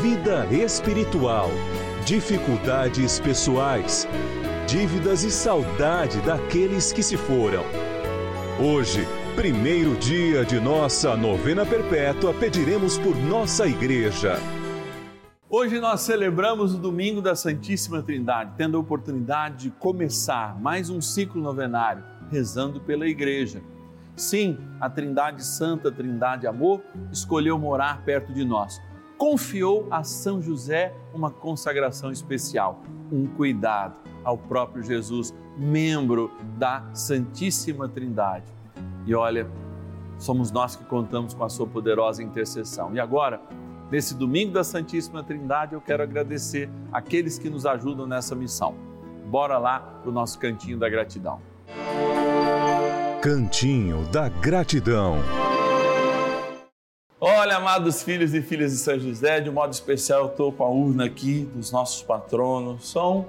vida espiritual, dificuldades pessoais, dívidas e saudade daqueles que se foram. Hoje, primeiro dia de nossa novena perpétua, pediremos por nossa igreja. Hoje nós celebramos o domingo da Santíssima Trindade, tendo a oportunidade de começar mais um ciclo novenário, rezando pela igreja. Sim, a Trindade Santa, a Trindade Amor, escolheu morar perto de nós confiou a São José uma consagração especial, um cuidado ao próprio Jesus, membro da Santíssima Trindade. E olha, somos nós que contamos com a sua poderosa intercessão. E agora, nesse domingo da Santíssima Trindade, eu quero agradecer aqueles que nos ajudam nessa missão. Bora lá para o nosso cantinho da gratidão. Cantinho da gratidão. Olha, amados filhos e filhas de São José, de um modo especial eu estou com a urna aqui dos nossos patronos. São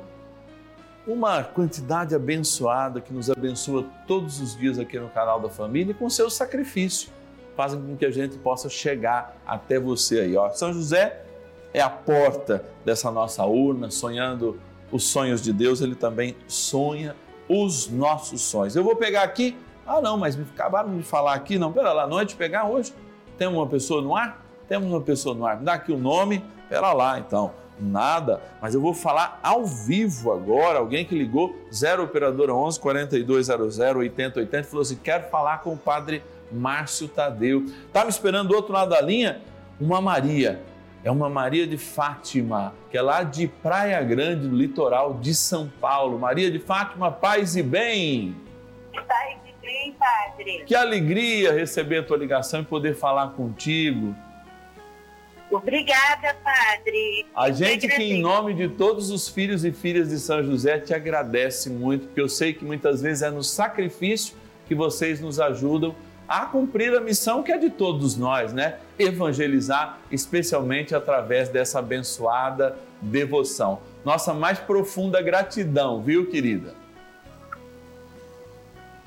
uma quantidade abençoada que nos abençoa todos os dias aqui no canal da família e com seu sacrifício. Fazem com que a gente possa chegar até você aí. Ó. São José é a porta dessa nossa urna, sonhando os sonhos de Deus, ele também sonha os nossos sonhos. Eu vou pegar aqui. Ah, não, mas me acabaram de falar aqui, não, pera lá, não é pegar hoje? Temos uma pessoa no ar? Temos uma pessoa no ar. Me dá aqui o nome. Pera lá, então. Nada, mas eu vou falar ao vivo agora. Alguém que ligou 0 operadora 11 4200 8080 falou assim: "Quero falar com o padre Márcio Tadeu". Tá me esperando do outro lado da linha uma Maria. É uma Maria de Fátima, que é lá de Praia Grande, do litoral de São Paulo. Maria de Fátima, paz e bem. Paz Padre. Que alegria receber a tua ligação e poder falar contigo. Obrigada, Padre. A gente que, em nome de todos os filhos e filhas de São José, te agradece muito, porque eu sei que muitas vezes é no sacrifício que vocês nos ajudam a cumprir a missão que é de todos nós, né? Evangelizar, especialmente através dessa abençoada devoção. Nossa mais profunda gratidão, viu, querida?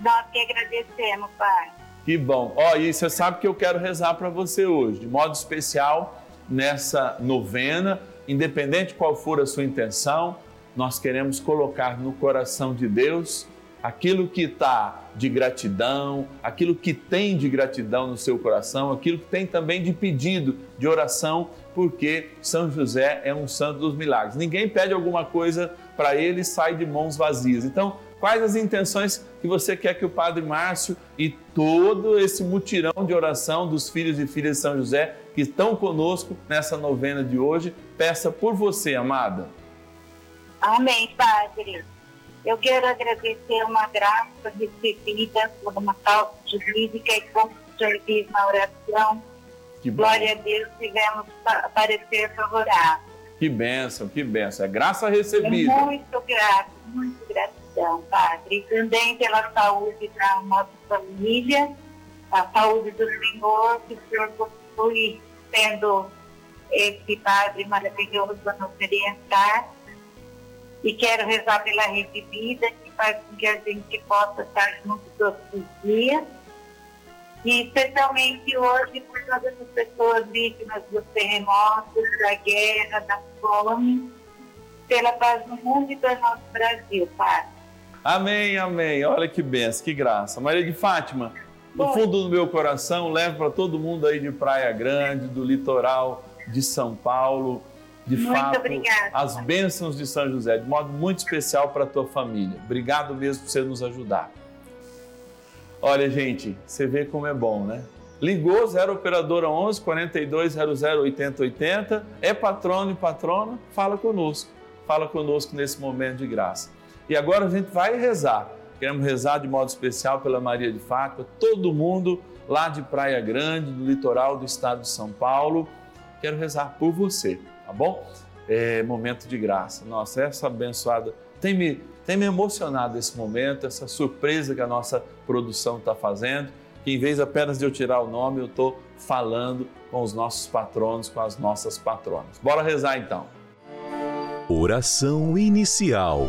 Nós que agradecemos, Pai. Que bom. Ó, oh, e você sabe que eu quero rezar para você hoje, de modo especial, nessa novena, independente qual for a sua intenção, nós queremos colocar no coração de Deus aquilo que está de gratidão, aquilo que tem de gratidão no seu coração, aquilo que tem também de pedido, de oração, porque São José é um santo dos milagres. Ninguém pede alguma coisa para ele e sai de mãos vazias. Então, Quais as intenções que você quer que o Padre Márcio e todo esse mutirão de oração dos filhos e filhas de São José que estão conosco nessa novena de hoje peça por você, amada? Amém, Padre. Eu quero agradecer uma graça recebida por uma causa jurídica e como fiz na oração. Glória a Deus, tivemos parecer favorável. Que bênção, que bênção. É graça recebida. É muito grato, muito grato gratidão, Padre, também pela saúde da nossa família, a saúde do Senhor, que o Senhor continue sendo esse Padre maravilhoso a nos orientar. E quero rezar pela recebida, que faz com que a gente possa estar juntos todos os dias. E especialmente hoje por todas as pessoas vítimas dos terremotos, da guerra, da fome, pela paz no mundo e pelo nosso Brasil, Pai. Amém, amém. Olha que benção, que graça. Maria de Fátima, no Oi. fundo do meu coração, levo para todo mundo aí de Praia Grande, do litoral de São Paulo, de Muito fato, obrigada. as bênçãos de São José, de modo muito especial para a tua família. Obrigado mesmo por você nos ajudar. Olha, gente, você vê como é bom, né? Ligou 0 operadora 11 4200 8080, é patrono e patrona, fala conosco. Fala conosco nesse momento de graça. E agora a gente vai rezar. Queremos rezar de modo especial pela Maria de Fátima, todo mundo lá de Praia Grande, do litoral do estado de São Paulo. Quero rezar por você, tá bom? É momento de graça. Nossa, essa abençoada tem me, tem me emocionado esse momento, essa surpresa que a nossa produção está fazendo. Que em vez apenas de eu tirar o nome, eu estou falando com os nossos patronos, com as nossas patronas. Bora rezar então. Oração inicial.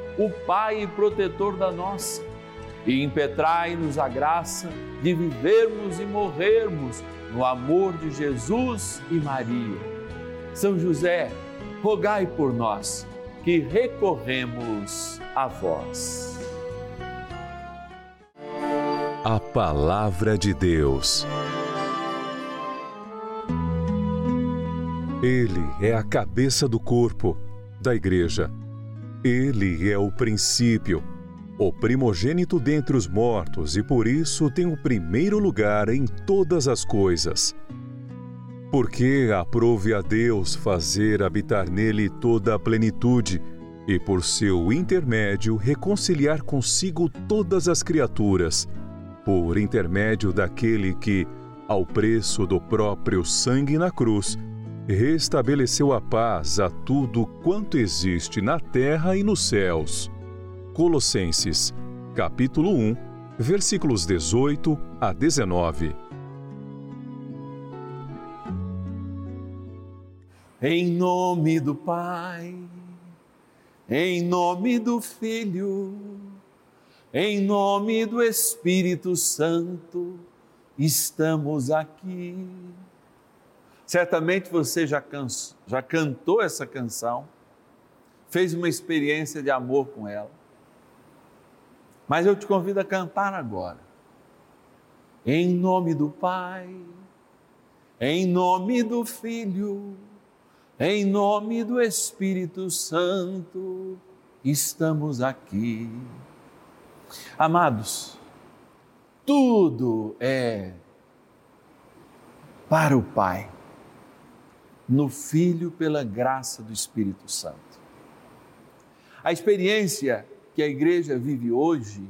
o Pai protetor da nossa, e impetrai-nos a graça de vivermos e morrermos no amor de Jesus e Maria. São José, rogai por nós que recorremos a vós. A Palavra de Deus. Ele é a cabeça do corpo, da Igreja. Ele é o princípio, o primogênito dentre os mortos e por isso tem o primeiro lugar em todas as coisas. Porque aprove a Deus fazer habitar nele toda a plenitude e por seu intermédio reconciliar consigo todas as criaturas, por intermédio daquele que, ao preço do próprio sangue na cruz, restabeleceu a paz a tudo quanto existe na terra e nos céus. Colossenses, capítulo 1, versículos 18 a 19. Em nome do Pai, em nome do Filho, em nome do Espírito Santo, estamos aqui. Certamente você já, canso, já cantou essa canção, fez uma experiência de amor com ela. Mas eu te convido a cantar agora. Em nome do Pai, em nome do Filho, em nome do Espírito Santo, estamos aqui. Amados, tudo é para o Pai, no Filho pela graça do Espírito Santo. A experiência que a igreja vive hoje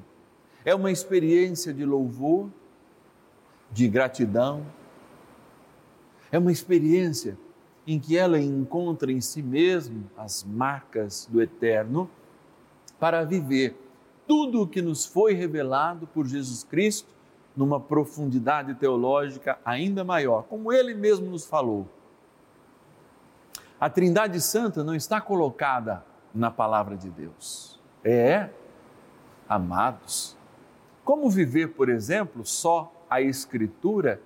é uma experiência de louvor, de gratidão, é uma experiência em que ela encontra em si mesma as marcas do eterno para viver tudo o que nos foi revelado por Jesus Cristo numa profundidade teológica ainda maior, como ele mesmo nos falou. A Trindade Santa não está colocada na palavra de Deus. É, amados. Como viver, por exemplo, só a Escritura,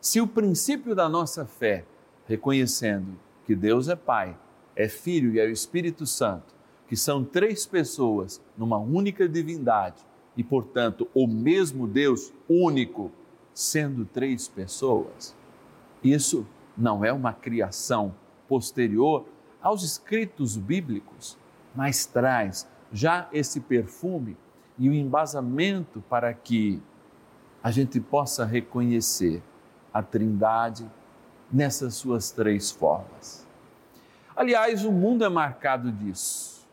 se o princípio da nossa fé, reconhecendo que Deus é Pai, é Filho e é o Espírito Santo, que são três pessoas numa única divindade, e, portanto, o mesmo Deus único, sendo três pessoas, isso não é uma criação posterior aos escritos bíblicos, mas traz já esse perfume e o embasamento para que a gente possa reconhecer a Trindade nessas suas três formas. Aliás, o mundo é marcado disso.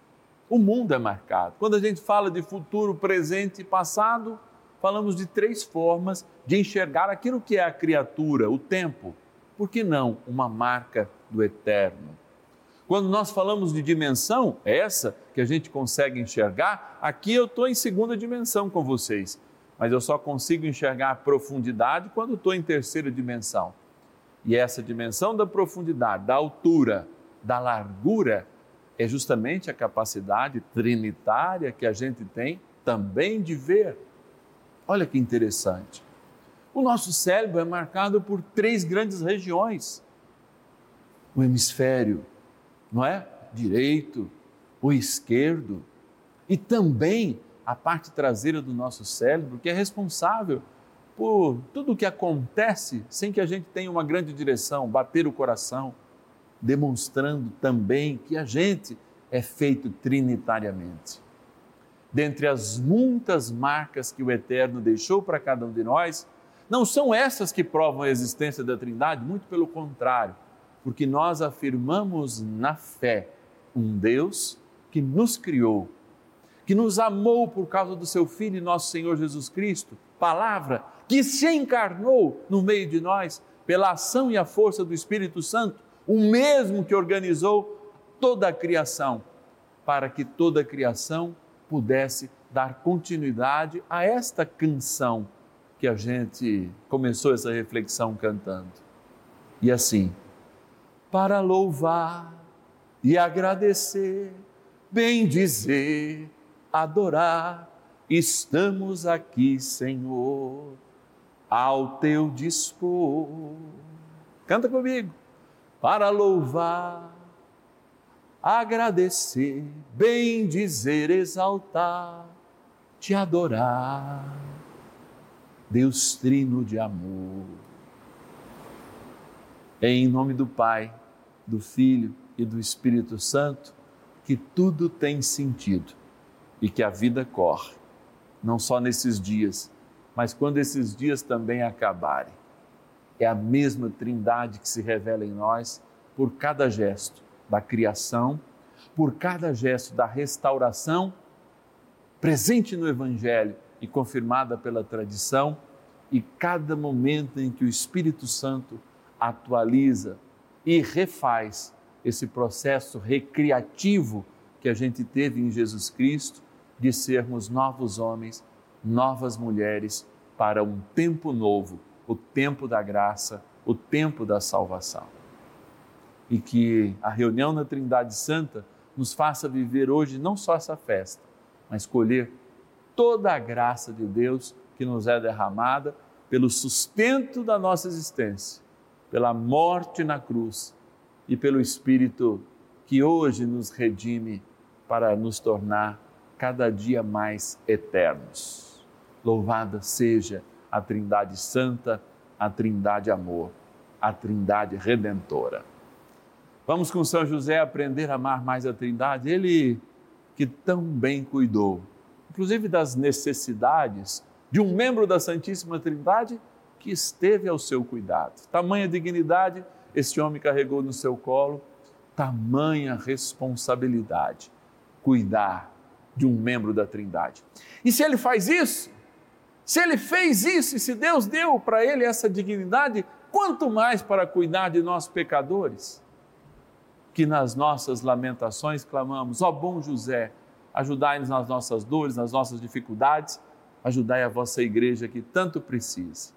O mundo é marcado. Quando a gente fala de futuro, presente e passado, falamos de três formas de enxergar aquilo que é a criatura, o tempo. Por que não uma marca do eterno? Quando nós falamos de dimensão, é essa que a gente consegue enxergar, aqui eu estou em segunda dimensão com vocês, mas eu só consigo enxergar a profundidade quando estou em terceira dimensão. E essa dimensão da profundidade, da altura, da largura, é justamente a capacidade trinitária que a gente tem também de ver. Olha que interessante. O nosso cérebro é marcado por três grandes regiões: o hemisfério, não é? Direito, o esquerdo e também a parte traseira do nosso cérebro, que é responsável por tudo o que acontece sem que a gente tenha uma grande direção, bater o coração demonstrando também que a gente é feito trinitariamente. Dentre as muitas marcas que o Eterno deixou para cada um de nós, não são essas que provam a existência da Trindade, muito pelo contrário, porque nós afirmamos na fé um Deus que nos criou, que nos amou por causa do seu Filho, nosso Senhor Jesus Cristo, palavra que se encarnou no meio de nós pela ação e a força do Espírito Santo o mesmo que organizou toda a criação, para que toda a criação pudesse dar continuidade a esta canção que a gente começou essa reflexão cantando. E assim, para louvar e agradecer, bem dizer, adorar, estamos aqui, Senhor, ao teu dispor. Canta comigo para louvar, agradecer, bem dizer, exaltar, te adorar. Deus trino de amor. Em nome do Pai, do Filho e do Espírito Santo que tudo tem sentido e que a vida corre, não só nesses dias, mas quando esses dias também acabarem. É a mesma Trindade que se revela em nós por cada gesto da criação, por cada gesto da restauração, presente no Evangelho e confirmada pela tradição, e cada momento em que o Espírito Santo atualiza e refaz esse processo recriativo que a gente teve em Jesus Cristo de sermos novos homens, novas mulheres para um tempo novo o tempo da graça, o tempo da salvação. E que a reunião na Trindade Santa nos faça viver hoje não só essa festa, mas colher toda a graça de Deus que nos é derramada pelo sustento da nossa existência, pela morte na cruz e pelo Espírito que hoje nos redime para nos tornar cada dia mais eternos. Louvada seja a Trindade Santa, a Trindade Amor, a Trindade Redentora. Vamos com São José aprender a amar mais a Trindade, ele que tão bem cuidou, inclusive das necessidades de um membro da Santíssima Trindade que esteve ao seu cuidado. Tamanha dignidade este homem carregou no seu colo, tamanha responsabilidade cuidar de um membro da Trindade. E se ele faz isso, se ele fez isso e se Deus deu para ele essa dignidade, quanto mais para cuidar de nós pecadores, que nas nossas lamentações clamamos: ó bom José, ajudai-nos nas nossas dores, nas nossas dificuldades, ajudai a vossa igreja que tanto precisa.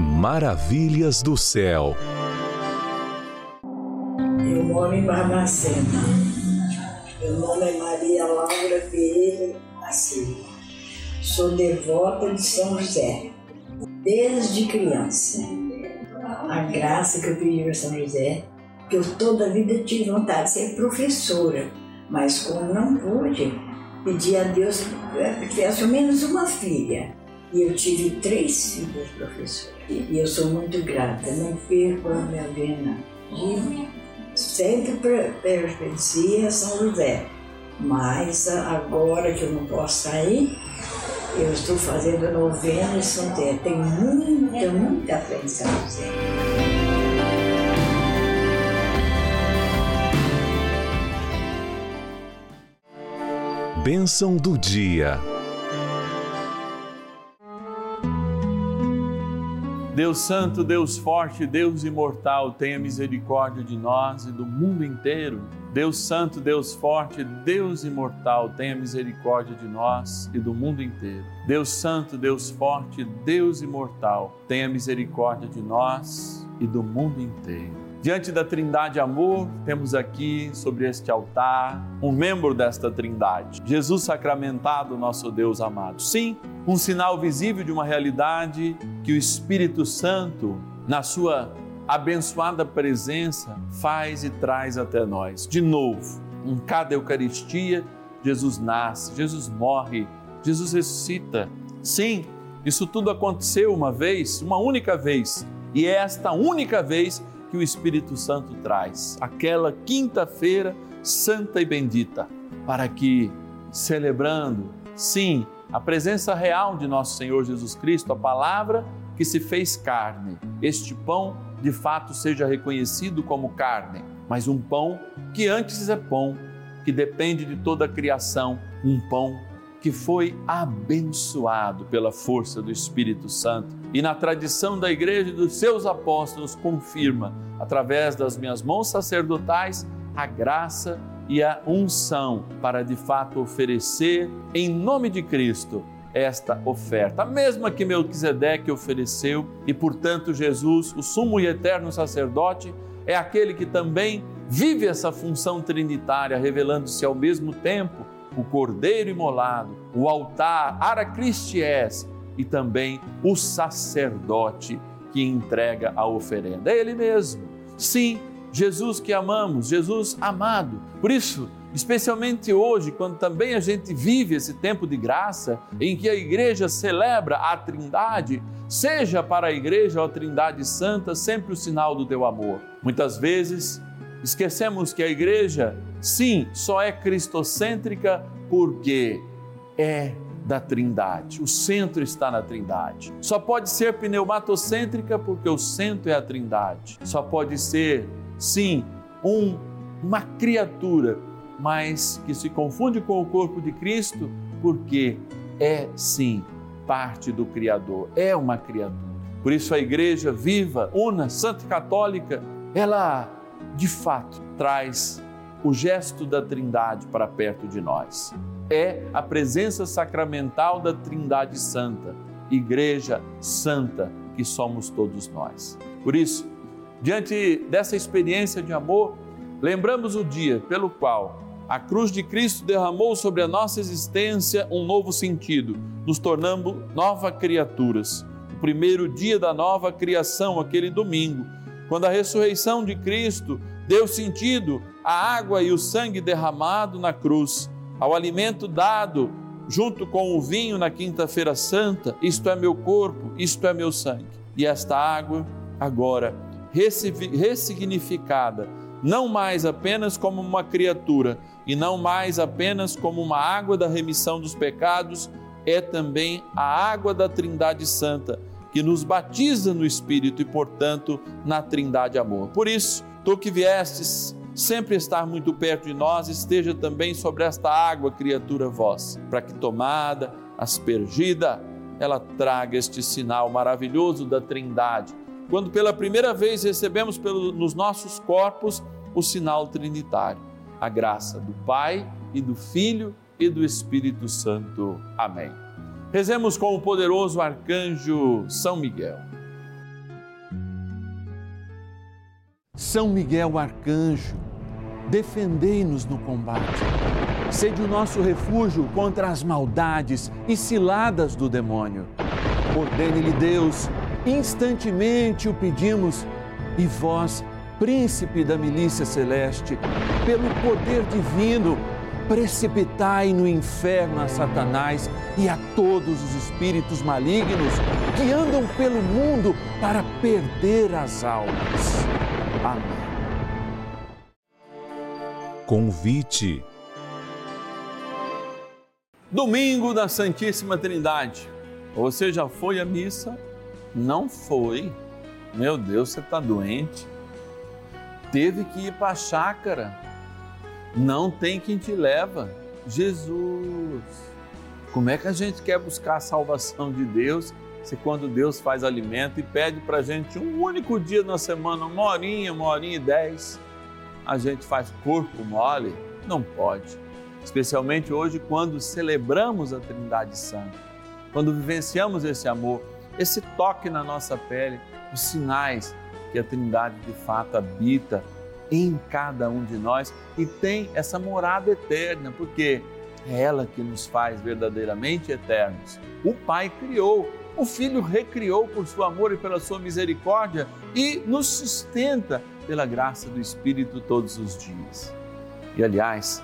Maravilhas do céu. Eu moro em Barbacena. Meu nome é Maria Laura Vieira assim. Sou devota de São José, desde criança. A graça que eu pedi para São José, que eu toda a vida tive vontade de ser professora, mas como não pude, pedi a Deus que tivesse ao menos uma filha. E eu tive três filhas professoras. E eu sou muito grata, não perco a minha vena. E sempre pertencia a São José. Mas agora que eu não posso sair, eu estou fazendo novena em São Tem muita, muita fé em São José. Bênção do dia. Deus Santo, Deus Forte, Deus Imortal, tenha misericórdia de nós e do mundo inteiro. Deus Santo, Deus Forte, Deus Imortal, tenha misericórdia de nós e do mundo inteiro. Deus Santo, Deus Forte, Deus Imortal, tenha misericórdia de nós e do mundo inteiro. Diante da Trindade Amor, temos aqui sobre este altar um membro desta Trindade, Jesus sacramentado, nosso Deus amado. Sim, um sinal visível de uma realidade que o Espírito Santo, na sua abençoada presença, faz e traz até nós. De novo, em cada Eucaristia, Jesus nasce, Jesus morre, Jesus ressuscita. Sim, isso tudo aconteceu uma vez, uma única vez, e é esta única vez que o Espírito Santo traz, aquela quinta-feira santa e bendita, para que, celebrando, sim, a presença real de nosso Senhor Jesus Cristo, a palavra que se fez carne, este pão de fato seja reconhecido como carne, mas um pão que antes é pão, que depende de toda a criação, um pão que foi abençoado pela força do Espírito Santo. E na tradição da igreja e dos seus apóstolos, confirma, através das minhas mãos sacerdotais, a graça e a unção para de fato oferecer, em nome de Cristo, esta oferta, a mesma que Melquisedeque ofereceu, e portanto Jesus, o sumo e eterno sacerdote, é aquele que também vive essa função trinitária, revelando-se ao mesmo tempo o Cordeiro imolado, o altar, ara Christies e também o sacerdote que entrega a oferenda. É Ele mesmo. Sim, Jesus que amamos, Jesus amado. Por isso, especialmente hoje, quando também a gente vive esse tempo de graça, em que a igreja celebra a Trindade, seja para a igreja a Trindade Santa sempre o sinal do teu amor. Muitas vezes esquecemos que a igreja, sim, só é cristocêntrica porque é da Trindade. O centro está na Trindade. Só pode ser pneumatocêntrica porque o centro é a Trindade. Só pode ser, sim, um, uma criatura, mas que se confunde com o corpo de Cristo porque é, sim, parte do Criador, é uma criatura. Por isso a igreja viva, una, santa católica, ela de fato traz o gesto da Trindade para perto de nós é a presença sacramental da Trindade Santa, Igreja Santa que somos todos nós. Por isso, diante dessa experiência de amor, lembramos o dia pelo qual a cruz de Cristo derramou sobre a nossa existência um novo sentido, nos tornando novas criaturas. O primeiro dia da nova criação, aquele domingo, quando a ressurreição de Cristo deu sentido à água e o sangue derramado na cruz ao alimento dado junto com o vinho na quinta-feira santa, isto é meu corpo, isto é meu sangue. E esta água, agora ressignificada, não mais apenas como uma criatura e não mais apenas como uma água da remissão dos pecados, é também a água da Trindade Santa que nos batiza no Espírito e, portanto, na Trindade Amor. Por isso, tu que viestes sempre estar muito perto de nós, esteja também sobre esta água, criatura vossa, para que tomada, aspergida, ela traga este sinal maravilhoso da Trindade. Quando pela primeira vez recebemos pelo, nos nossos corpos o sinal trinitário, a graça do Pai e do Filho e do Espírito Santo. Amém. Rezemos com o poderoso arcanjo São Miguel. São Miguel Arcanjo, defendei-nos no combate. Sede o nosso refúgio contra as maldades e ciladas do demônio. Ordene-lhe Deus, instantemente o pedimos, e vós, príncipe da milícia celeste, pelo poder divino, precipitai no inferno a Satanás e a todos os espíritos malignos que andam pelo mundo para perder as almas. Amém. Convite. Domingo da Santíssima Trindade. Você já foi à missa? Não foi? Meu Deus, você está doente? Teve que ir para a chácara? Não tem quem te leva? Jesus! Como é que a gente quer buscar a salvação de Deus se quando Deus faz alimento e pede para a gente um único dia na semana, uma horinha, uma horinha e dez, a gente faz corpo mole? Não pode. Especialmente hoje, quando celebramos a Trindade Santa, quando vivenciamos esse amor, esse toque na nossa pele, os sinais que a Trindade de fato habita em cada um de nós e tem essa morada eterna, porque é ela que nos faz verdadeiramente eternos. O Pai criou o Filho recriou por seu amor e pela sua misericórdia e nos sustenta pela graça do Espírito todos os dias. E aliás,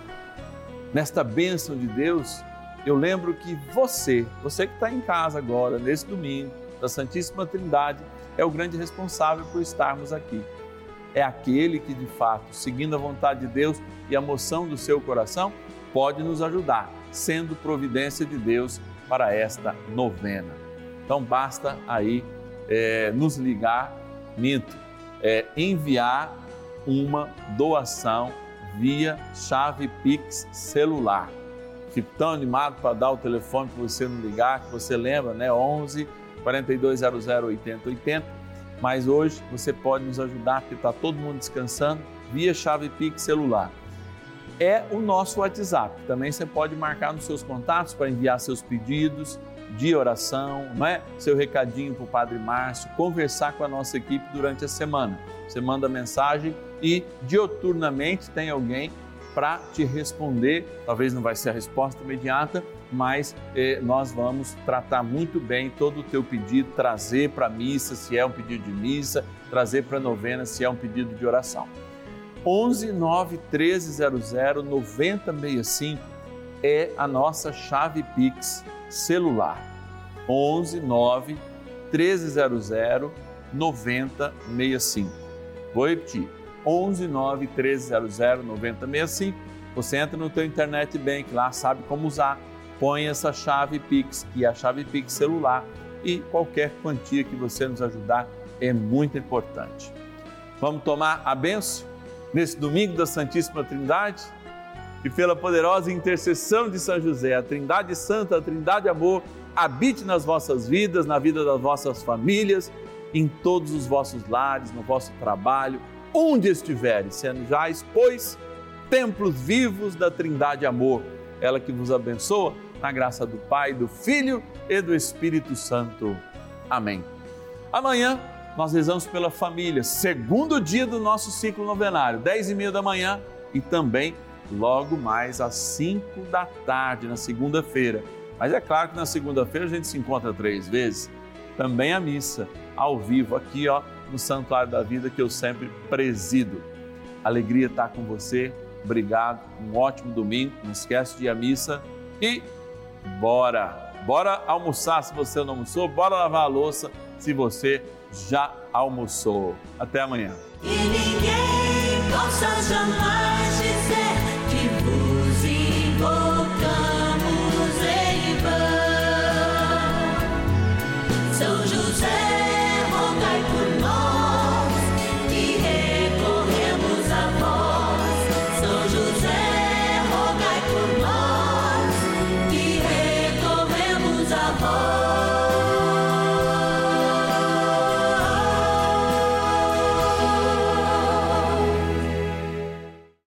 nesta bênção de Deus, eu lembro que você, você que está em casa agora, nesse domingo, da Santíssima Trindade, é o grande responsável por estarmos aqui. É aquele que, de fato, seguindo a vontade de Deus e a moção do seu coração, pode nos ajudar, sendo providência de Deus para esta novena. Então basta aí é, nos ligar, minto, é, enviar uma doação via chave Pix celular. Fico tão animado para dar o telefone para você não ligar, que você lembra, né? 11 4200 8080. Mas hoje você pode nos ajudar, porque está todo mundo descansando, via chave Pix celular. É o nosso WhatsApp. Também você pode marcar nos seus contatos para enviar seus pedidos de oração, não é? Seu recadinho para o Padre Márcio, conversar com a nossa equipe durante a semana. Você manda mensagem e dioturnamente tem alguém para te responder. Talvez não vai ser a resposta imediata, mas eh, nós vamos tratar muito bem todo o teu pedido, trazer para missa, se é um pedido de missa, trazer para novena, se é um pedido de oração. 11 9 1300 9065 é a nossa chave Pix celular. 11 9 1300 9065. Vou repetir. 11 9 1300 9065. Você entra no teu internet bank lá, sabe como usar. Põe essa chave Pix, que é a chave Pix celular, e qualquer quantia que você nos ajudar é muito importante. Vamos tomar a benção nesse domingo da Santíssima Trindade? E pela poderosa intercessão de São José, a Trindade Santa, a Trindade Amor, habite nas vossas vidas, na vida das vossas famílias, em todos os vossos lares, no vosso trabalho, onde estiveres, sendo já pois, templos vivos da Trindade Amor, ela que vos abençoa, na graça do Pai, do Filho e do Espírito Santo. Amém. Amanhã nós rezamos pela família, segundo dia do nosso ciclo novenário, dez e meia da manhã e também logo mais às cinco da tarde, na segunda-feira. Mas é claro que na segunda-feira a gente se encontra três vezes. Também a missa, ao vivo, aqui ó, no Santuário da Vida, que eu sempre presido. Alegria estar com você, obrigado, um ótimo domingo, não esquece de ir à missa e bora! Bora almoçar se você não almoçou, bora lavar a louça se você já almoçou. Até amanhã.